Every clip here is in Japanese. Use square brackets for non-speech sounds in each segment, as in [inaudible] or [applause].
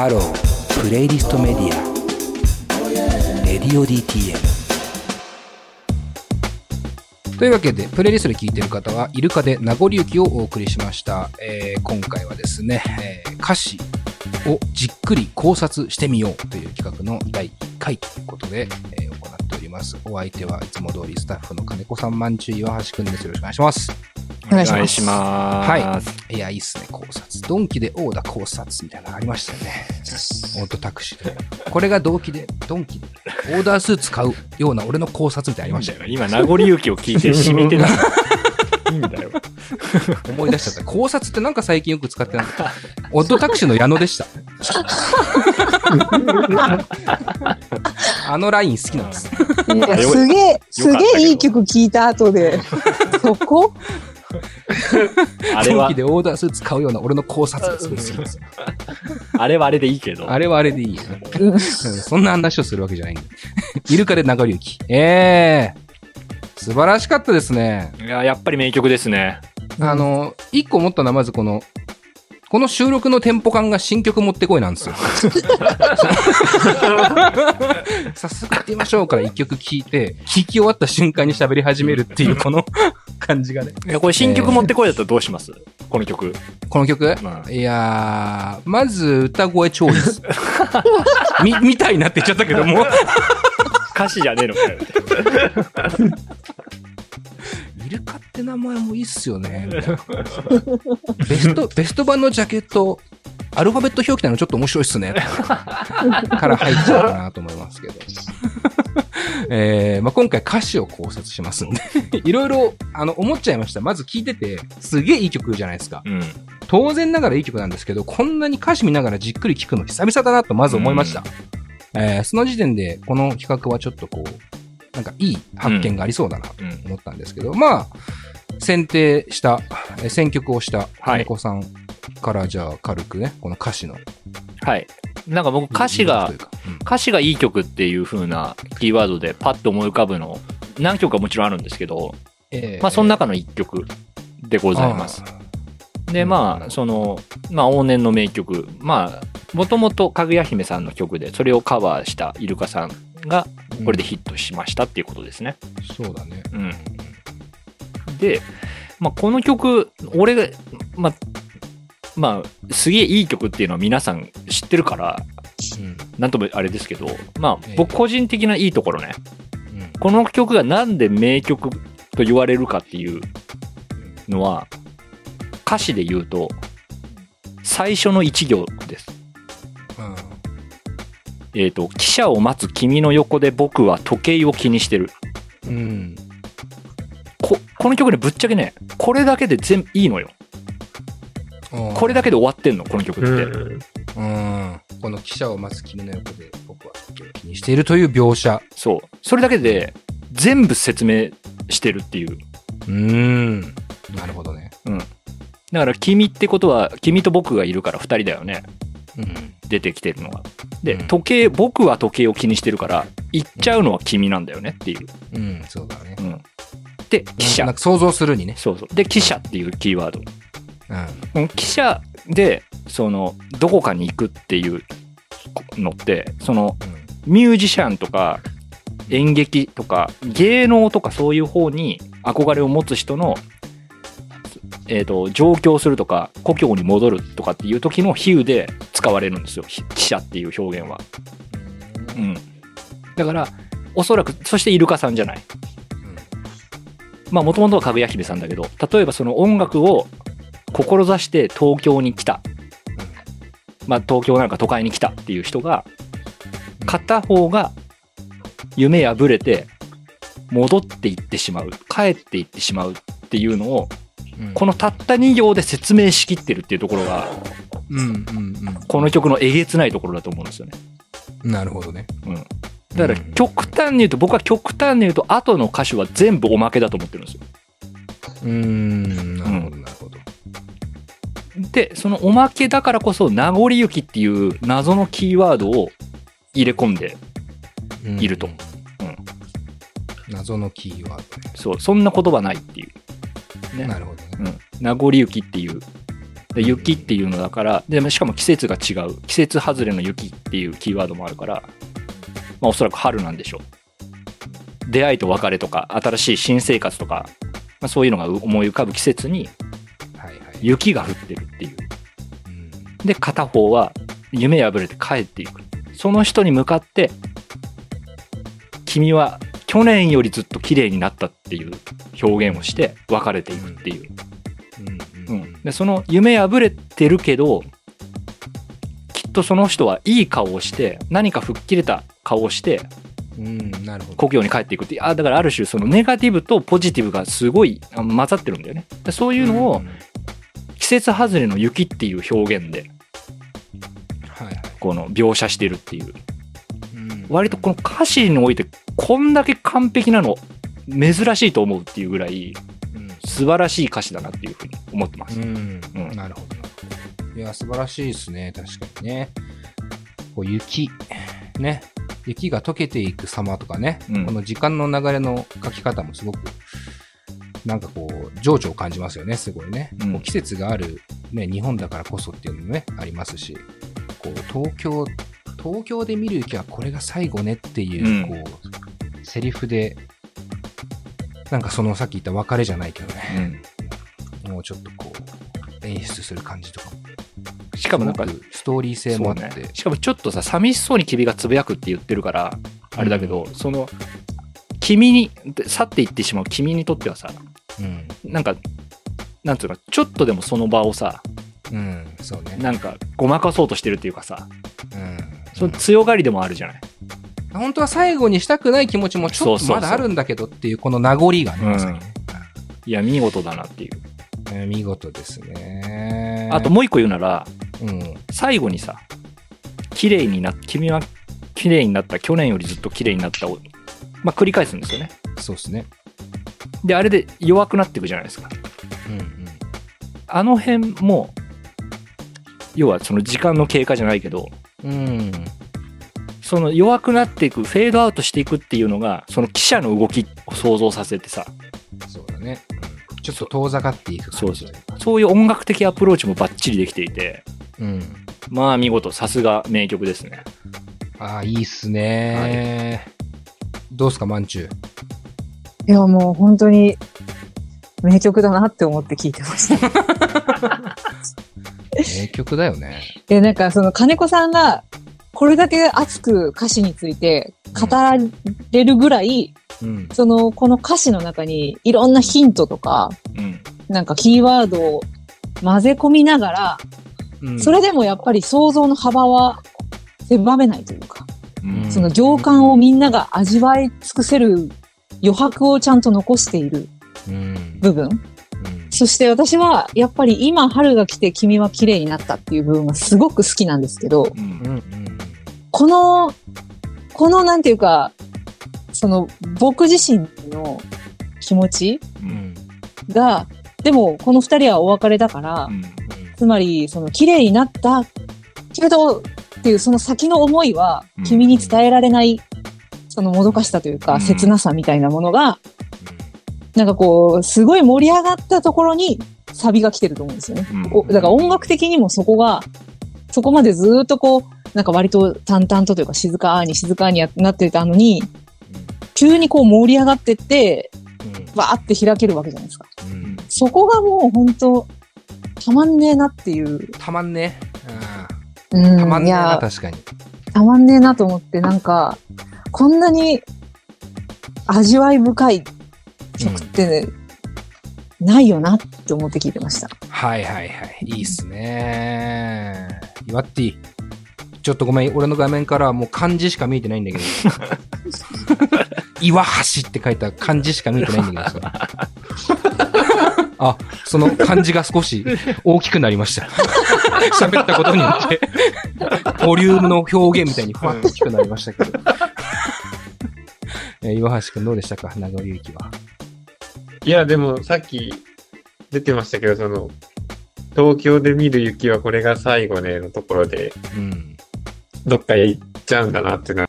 ハロープレイリストメディアレディオ DTM というわけで、プレイリストで聴いてる方は、イルカでなごり雪をお送りしました。えー今回はですね、えー歌詞をじっくり考察してみようという企画の第1回ということで、えー行っております。お相手はいつも通りスタッフの金子さん、まんちゅう岩橋くんです。よろしくお願いします。お願いしますいします。いや、いいっすね、考察。ドンキでオーダ考察みたいなのありましたよね。オートタクシーで。これが動機で、ドンキで、オーダースーツ買うような俺の考察みたいなのありましたよね。今、名残雪を聞いて染みてた。[laughs] いいんだよ。思い出しちゃった。考察ってなんか最近よく使ってなかった。オットタクシーの矢野でした。[laughs] あのライン好きなんです。すげえ、すげえいい曲聴いた後で、そこ？[laughs] あれはでオーダースーツ買うような俺の考察がすごい好きです。[laughs] あれはあれでいいけど。あれはあれでいい [laughs] そんな話をするわけじゃないんで。イルカで名残雪。ええー、素晴らしかったですね。いや、やっぱり名曲ですね。あの、一個思ったのはまずこの、この収録のテンポ感が新曲持ってこいなんですよ。早速やってみましょうから一曲聴いて、聴き終わった瞬間に喋り始めるっていうこの感じがね。いや、これ新曲持ってこいだったらどうします？この曲。この曲？まあいやー、まず歌声超いいです。[laughs] み、みたいになって言っちゃったけども。歌詞じゃねえのかよ。って名前もいいっすよね。ベスト、ベスト版のジャケット、アルファベット表記なのちょっと面白いっすね。から入っちゃうかなと思いますけど。えーまあ、今回歌詞を考察しますんで。いろいろ、あの、思っちゃいました。まず聞いてて、すげえいい曲じゃないですか。うん。当然ながらいい曲なんですけど、こんなに歌詞見ながらじっくり聴くの久々だなとまず思いました。えーその時点で、この企画はちょっとこう、なんかいい発見がありそうだなとうん。思ったんですけど、まあ、選定した、えー選曲をしたはい金子さんからじゃあ軽くね、この歌詞の。はい。なんか僕歌詞が歌詞がいい曲っていう風なキーワードでパッと思い浮かぶの、何曲かもちろんあるんですけど、えーまあその中の一曲でございます。で、まあ、その、まあ往年の名曲、まあ、もともとかぐや姫さんの曲で、それをカバーしたイルカさんが、これでヒットしましたっていうことですね。うんそうだね。うん。で、まあ、この曲、俺が、まあ、まあ、すげえいい曲っていうのは皆さん知ってるから、うんなんともあれですけど、まあええ、僕個人的ないいところね、うんこの曲がなんで名曲と言われるかっていうのは、歌詞で言うと、最初の一行です。えっ、と、汽車を待つ君の横で僕は時計を気にしてる。うん。うん。ここの曲ね、ぶっちゃけね、これだけで全部いいのよ。これだけで終わってんの、この曲って。うん。この記者を待つ君の横で僕は気にしているという描写。そう。それだけで全部説明してるっていう。うーん。なるほどね。だから君ってことは、君と僕がいるから二人だよね。うん。出てきてるのが。で、うん時計、僕は時計を気にしてるから、行っちゃうのは君なんだよねっていう。うん、そうだね。うん。で、汽車なん。か想像するにね。そうそう。で、汽車っていうキーワード。うん。うん汽車で、その、どこかに行くっていうのって、その、ミュージシャンとか演劇とか芸能とかそういう方に憧れを持つ人の、えー、と上京するとか故郷に戻るとかっていう時の比喩で使われるんですよひ汽車っていう表現は。うん、だからおそらくそしてイルカさんじゃない。まあもともとはかぐや姫さんだけど例えばその音楽を志して東京に来た、まあ、東京なんか都会に来たっていう人が片方が夢破れて戻っていってしまう帰っていってしまうっていうのをうんこのたった2行で説明しきってるっていうところがうんうんこの曲のえげつないところだと思うんですよね。うん。なるほどね。だからうん極端に言うと僕は極端に言うと後の歌詞は全部おまけだと思ってるんですよ。うーん、なるほど、なるほど。でそのおまけだからこそ名残雪っていう謎のキーワードを入れ込んでうんいるとうん謎のキーワーそうそんな言葉ないっていう。ねドね。なるほどね。うん、名残雪っていうで雪っていうのだから、でしかも季節が違う。季節外れの雪っていうキーワードもあるから、まあおそらく春なんでしょう。出会いと別れとか、新しい新生活とか、まあ、そういうのが思い浮かぶ季節に。雪が降ってるっていう。うんで、片方は夢破れて帰っていく。その人に向かって、君は去年よりずっと綺麗になったっていう表現をして別れていくっていう。ううんん、でその夢破れてるけどきっとその人はいい顔をして何か吹っ切れた顔をしてうん、なるほど。故郷に帰っていくってあだからある種そのネガティブとポジティブがすごいあ混ざってるんだよねでそういうのをん季節外れの雪っていう表現ではいはい。この描写してるっていううん割とこの歌詞においてこんだけ完璧なの珍しいと思うっていうぐらいうん素晴らしい歌詞だなっていうふうに思ってます、うんうんなるほどなるほど。いや、素晴らしいですね。確かにね。こう雪、ね。雪が溶けていく様とかね。うんこの時間の流れの書き方もすごく、なんかこう、情緒を感じますよね。すごいね。うんこう季節がある、ね、日本だからこそっていうのもね、ありますし、こう、東京、東京で見る雪はこれが最後ねっていう、うんこう、セリフで、なんかそのさっき言った別れじゃないけどうね。んもうちょっとこう、演出する感じとかも。しかもなんかストーリー性もあって。ね、しかもちょっとさ寂しそうに君がつぶやくって言ってるからあれだけど、その君に去っていってしまう君にとってはさうん。なんかなんつうのちょっとでもその場をさうん。そうね。なんかごまかそうとしてるっていうかさうん。その強がりでもあるじゃない、本当は最後にしたくない気持ちもちょっとまだあるんだけどっていう、この名残がね、うんいや見事だなっていうえー見事ですね。あともう一個言うならうん。最後にさ綺麗にな君は綺麗になった去年よりずっと綺麗になったをまあ繰り返すんですよねそうですね。であれで弱くなっていくじゃないですかうんあの辺も要はその時間の経過じゃないけどうん。うん。その弱くなっていくフェードアウトしていくっていうのがその記者の動きを想像させてさそうだね。うんちょっと遠ざかっていく感じ。そうそういう音楽的アプローチもバッチリできていてうん。まあ見事さすが名曲ですねああ、いいっすね、どうすか、まんちゅう。いや、もう本当に名曲だなって思って聞いてました。名曲だよね。[laughs] で、なんかその金子さんがこれだけ熱く歌詞について語られるぐらい、うん。その、この歌詞の中にいろんなヒントとか、うんなんかキーワードを混ぜ込みながら、うんそれでもやっぱり想像の幅は狭めないというか、うんその行間をみんなが味わい尽くせる余白をちゃんと残しているうん。部分。うんそして私はやっぱり今春が来て君は綺麗になったっていう部分がすごく好きなんですけど。この、このなんていうか、その僕自身の気持ち。が、でもこの二人はお別れだから、うんつまりその綺麗になったけどっていうその先の思いはうん。君に伝えられない、そのもどかしさというか、うん。切なさみたいなものが、なんかこう、すごい盛り上がったところにサビが来てると思うんですよね。だから音楽的にもそこが、そこまでずーっとこう、なんか割と淡々とというか静かに静かにやなってたのに、急にこう盛り上がってって、バーって開けるわけじゃないですか。そこがもう本当たまんねえなっていう。たまんね。あうん、ーたまんねえな、確かに。たまんねえなと思って、なんか、こんなに味わい深い曲って、ないよなって思って聞いてました。はいはいはい。いいっすね。岩っていい。ちょっとごめん、俺の画面からもう漢字しか見えてないんだけど。[laughs] 岩橋って書いた漢字しか見えてないんだけどさ。あ、その漢字が少し大きくなりました。[laughs] 喋ったことによって、ボリュームの表現みたいにふわっと大きくなりましたけど。えー岩橋くんどうでしたか？長尾ゆきは。いや、でもさっき出てましたけど、その、東京で見る雪はこれが最後ねのところで、うん。どっかへ行っちゃうんだなっていうのは、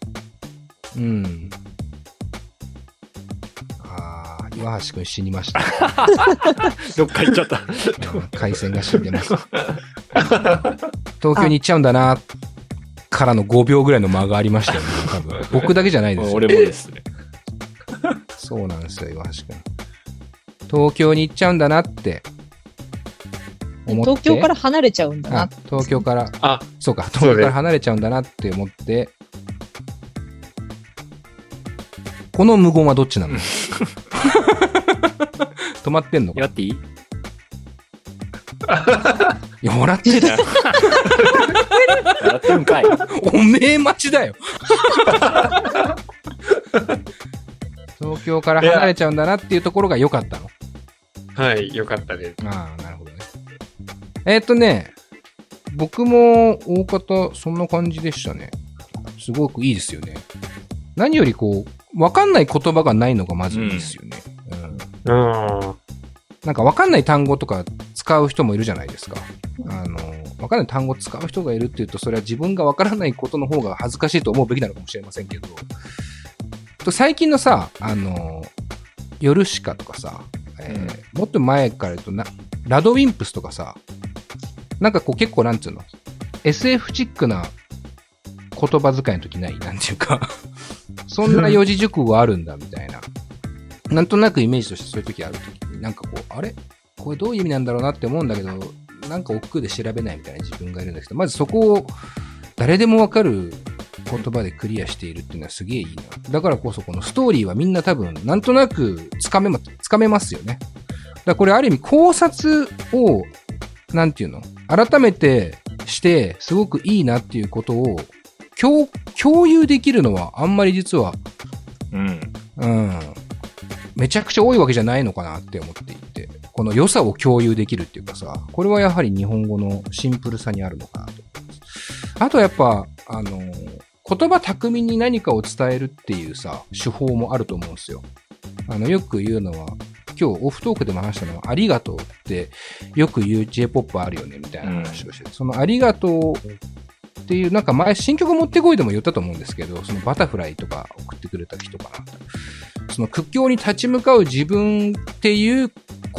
岩橋くん死にました。[laughs] どっか行っちゃった。うん回線が死んでます。東京に行っちゃうんだな、からの5秒ぐらいの間がありましたよね、多分。僕だけじゃないですよ。俺もですね。そうなんですよ、岩橋くん。東京に行っちゃうんだなって思って。東京から離れちゃうんだあな。東京から、あ、そうか、東京から離れちゃうんだなって思って、この無言はどっちなの？[laughs] 止まってんのかやっていい？いや、笑ってた。やってんかい。おめえ待ちだよ。東京から離れちゃうんだなっていうところが良かったの。はい、よかったです。ああ、なるほどね。えーっとね、僕も大方そんな感じでしたね。すごくいいですよね。何よりこう、わかんない言葉がないのがまずいいですよね。うん。あなんかわかんない単語とか使う人もいるじゃないですか。あの、わかんない単語使う人がいるっていうと、それは自分がわからないことの方が恥ずかしいと思うべきなのかもしれませんけど、と最近のさ、あの、ヨルシカとかさ、えーもっと前から言うとな、ラドウィンプスとかさ、なんかこう結構なんつうの、SF チックな言葉遣いの時ない？なんていうか、そんな四字熟語あるんだみたいな。なんとなくイメージとしてそういう時ある時に、なんかこう、あれ？これどういう意味なんだろうなって思うんだけど、なんか億劫で調べないみたいな自分がいるんですけど、まずそこを誰でもわかる言葉でクリアしているっていうのはすげえいいな。だからこそこのストーリーはみんな多分なんとなくつかめま、つかめますよね。だこれある意味考察を、なんていうの改めてしてすごくいいなっていうことを共共有できるのはあんまり実はうん。うん。めちゃくちゃ多いわけじゃないのかなって思っていて、この良さを共有できるっていうかさ、これはやはり日本語のシンプルさにあるのかなと思います。あとやっぱ、あの、言葉巧みに何かを伝えるっていうさ、手法もあると思うんですよ。あの、よく言うのは、今日オフトークでも話したのは、ありがとうってよく言う J-POP あるよね、みたいな話をしてて、そのありがとうっていう、なんか前、新曲持ってこいでも言ったと思うんですけど、そのバタフライとか送ってくれた人かな。その苦境に立ち向かう自分っていう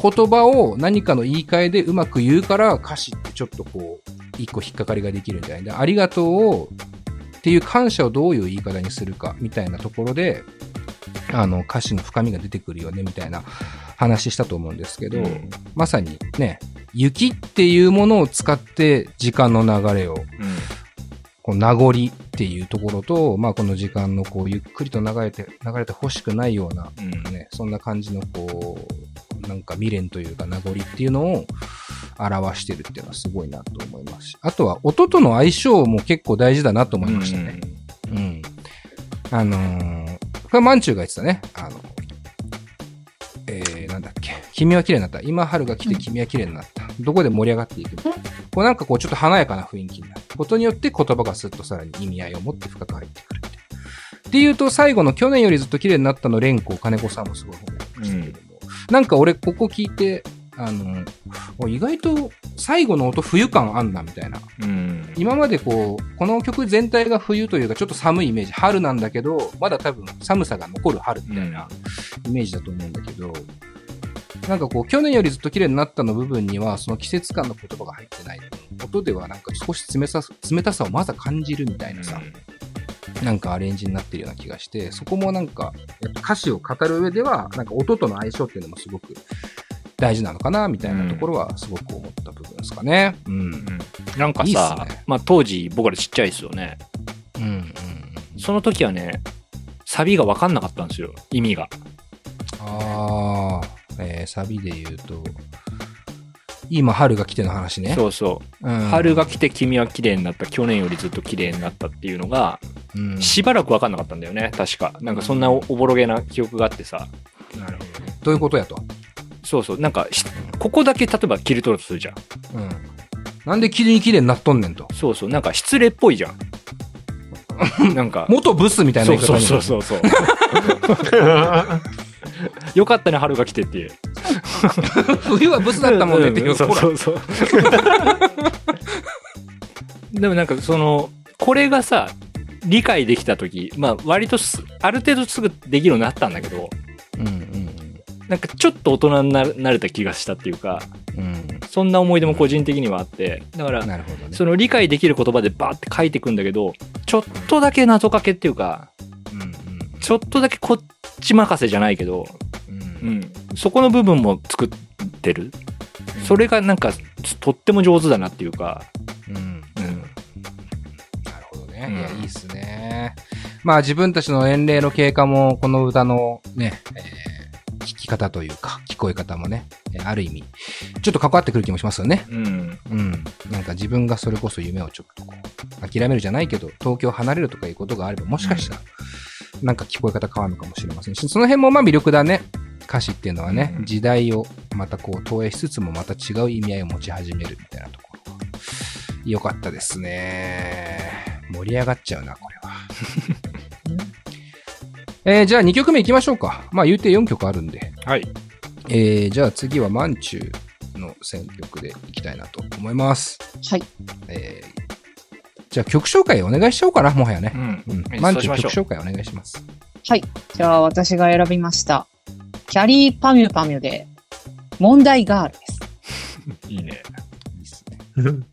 言葉を何かの言い換えでうまく言うから歌詞ってちょっとこう、一個引っかかりができるんじゃないで、ありがとうをっていう感謝をどういう言い方にするかみたいなところで、あの歌詞の深みが出てくるよねみたいな話したと思うんですけど、うんまさにね、雪っていうものを使って時間の流れをこう名残っていうところと、まあ、この時間のこうゆっくりと流れて、流れて欲しくないような、うん。うん。ね、そんな感じのこう、なんか未練というか名残っていうのを表してるっていうのはすごいなと思いますし。あとは音との相性も結構大事だなと思いましたね。うん。あのー、これはマンチューが言ってたね。あの、えー、なんだっけ。君は綺麗になった。今春が来て君は綺麗になった。どこで盛り上がっていくのこうなんかこうちょっと華やかな雰囲気になることによって言葉がスッとさらに意味合いを持って深く入ってくるっていう。っていうと最後の去年よりずっと綺麗になったの連呼金子さんもすごい褒めてましたけども。なんか俺ここ聞いて、あの、お意外と最後の音冬感あんなみたいな。うん。今までこう、この曲全体が冬というかちょっと寒いイメージ、春なんだけど、まだ多分寒さが残る春みたいなイメージだと思うんだけど、なんかこう、去年よりずっと綺麗になったの部分には、その季節感の言葉が入ってない。音ではなんか少し冷さ冷たさをまだ感じるみたいなさ、なんかアレンジになってるような気がして、そこもなんか、やっぱ歌詞を語る上では、なんか音との相性っていうのもすごく大事なのかな、みたいなところはすごく思った部分ですかね。うん。うん、うんなんかいいっさ、すねまあ当時僕らちっちゃいですよね。うん、うん。その時はね、サビが分かんなかったんですよ、意味が。ああ、えー、サビで言うと、今春が来ての話ね。そうそう。うん春が来て君は綺麗になった、去年よりずっと綺麗になったっていうのが、うん、しばらく分かんなかったんだよね、確か。なんかそんなおおぼろげな記憶があってさ。なるほどね。どういうことやと。そうそう。なんかし、ここだけ例えば切り取るとするじゃん。うん。なんで綺麗に綺麗になっとんねんと？そうそう。なんか失礼っぽいじゃん。[laughs] なんか。元ブスみたいな言い方にそうそうそうそう。[laughs] [laughs] よかったね、春が来てっていう。冬はブスだったもんねっていう。そ。うそうそう。[laughs] でもなんかその、これがさ、理解できたとき、まあ割とす、ある程度すぐできるようになったんだけど、うんうんなんかちょっと大人にななれた気がしたっていうか、うん。そんな思い出も個人的にはあって、だから、ね。その理解できる言葉でバーって書いてくんだけど、ちょっとだけ謎かけっていうか、ちょっとだけこっち任せじゃないけど、ううんん、そこの部分も作ってる。それがなんか、とっても上手だなっていうか、うん。うん。なるほどね。うんいや、いいっすね。まあ自分たちの年齢の経過も、この歌のね、えー聞き方というか、聞こえ方もね、えーある意味、ちょっと関わってくる気もしますよね。うん。うん。なんか自分がそれこそ夢をちょっとこう、諦めるじゃないけど、東京を離れるとかいうことがあれば、もしかしたら、なんか聞こえ方変わるのかもしれませんし、その辺もまあ魅力だね。歌詞っていうのはね、うん時代をまたこう投影しつつもまた違う意味合いを持ち始めるみたいなところが、よかったですね。盛り上がっちゃうな、これは。えー、じゃあ2曲目行きましょうか。まあ言うて4曲あるんで。はい。えー、じゃあ次はマンチューの選曲でいきたいなと思います。はい。えー、じゃあ曲紹介お願いしちゃおうかな、もはやね。うん。うんはい。マンチ曲紹介お願いします。はい。じゃあ私が選びました。キャリーパミュパミュで、問題ガールです。[laughs] いいね。いいっすね。